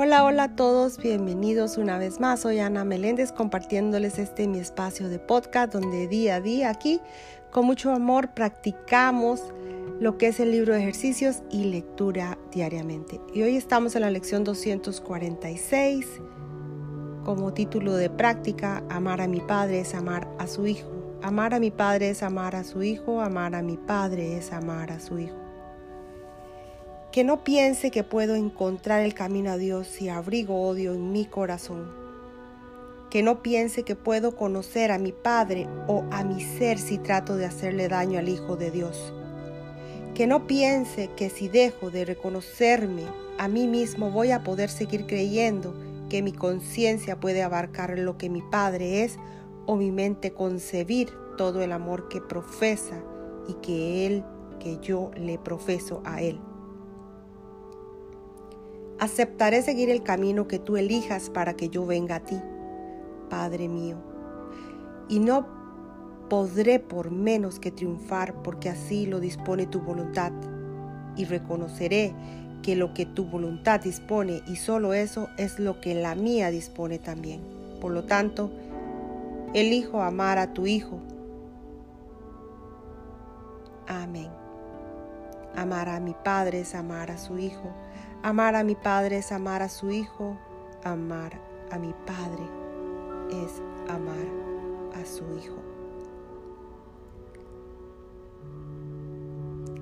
Hola, hola a todos, bienvenidos una vez más. Soy Ana Meléndez compartiéndoles este mi espacio de podcast donde día a día aquí con mucho amor practicamos lo que es el libro de ejercicios y lectura diariamente. Y hoy estamos en la lección 246 como título de práctica, amar a mi padre es amar a su hijo. Amar a mi padre es amar a su hijo, amar a mi padre es amar a su hijo. Que no piense que puedo encontrar el camino a Dios si abrigo odio en mi corazón. Que no piense que puedo conocer a mi Padre o a mi ser si trato de hacerle daño al Hijo de Dios. Que no piense que si dejo de reconocerme a mí mismo voy a poder seguir creyendo que mi conciencia puede abarcar lo que mi Padre es o mi mente concebir todo el amor que profesa y que Él, que yo le profeso a Él. Aceptaré seguir el camino que tú elijas para que yo venga a ti, Padre mío. Y no podré por menos que triunfar porque así lo dispone tu voluntad. Y reconoceré que lo que tu voluntad dispone y solo eso es lo que la mía dispone también. Por lo tanto, elijo amar a tu Hijo. Amén. Amar a mi Padre es amar a su Hijo Amar a mi Padre es amar a su Hijo. Amar a mi Padre es amar a su Hijo.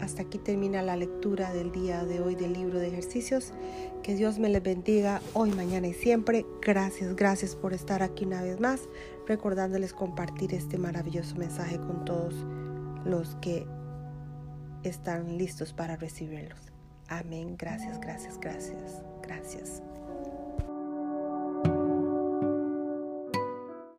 Hasta aquí termina la lectura del día de hoy del libro de ejercicios. Que Dios me les bendiga hoy, mañana y siempre. Gracias, gracias por estar aquí una vez más, recordándoles compartir este maravilloso mensaje con todos los que están listos para recibirlos. Amén. Gracias, gracias, gracias, gracias.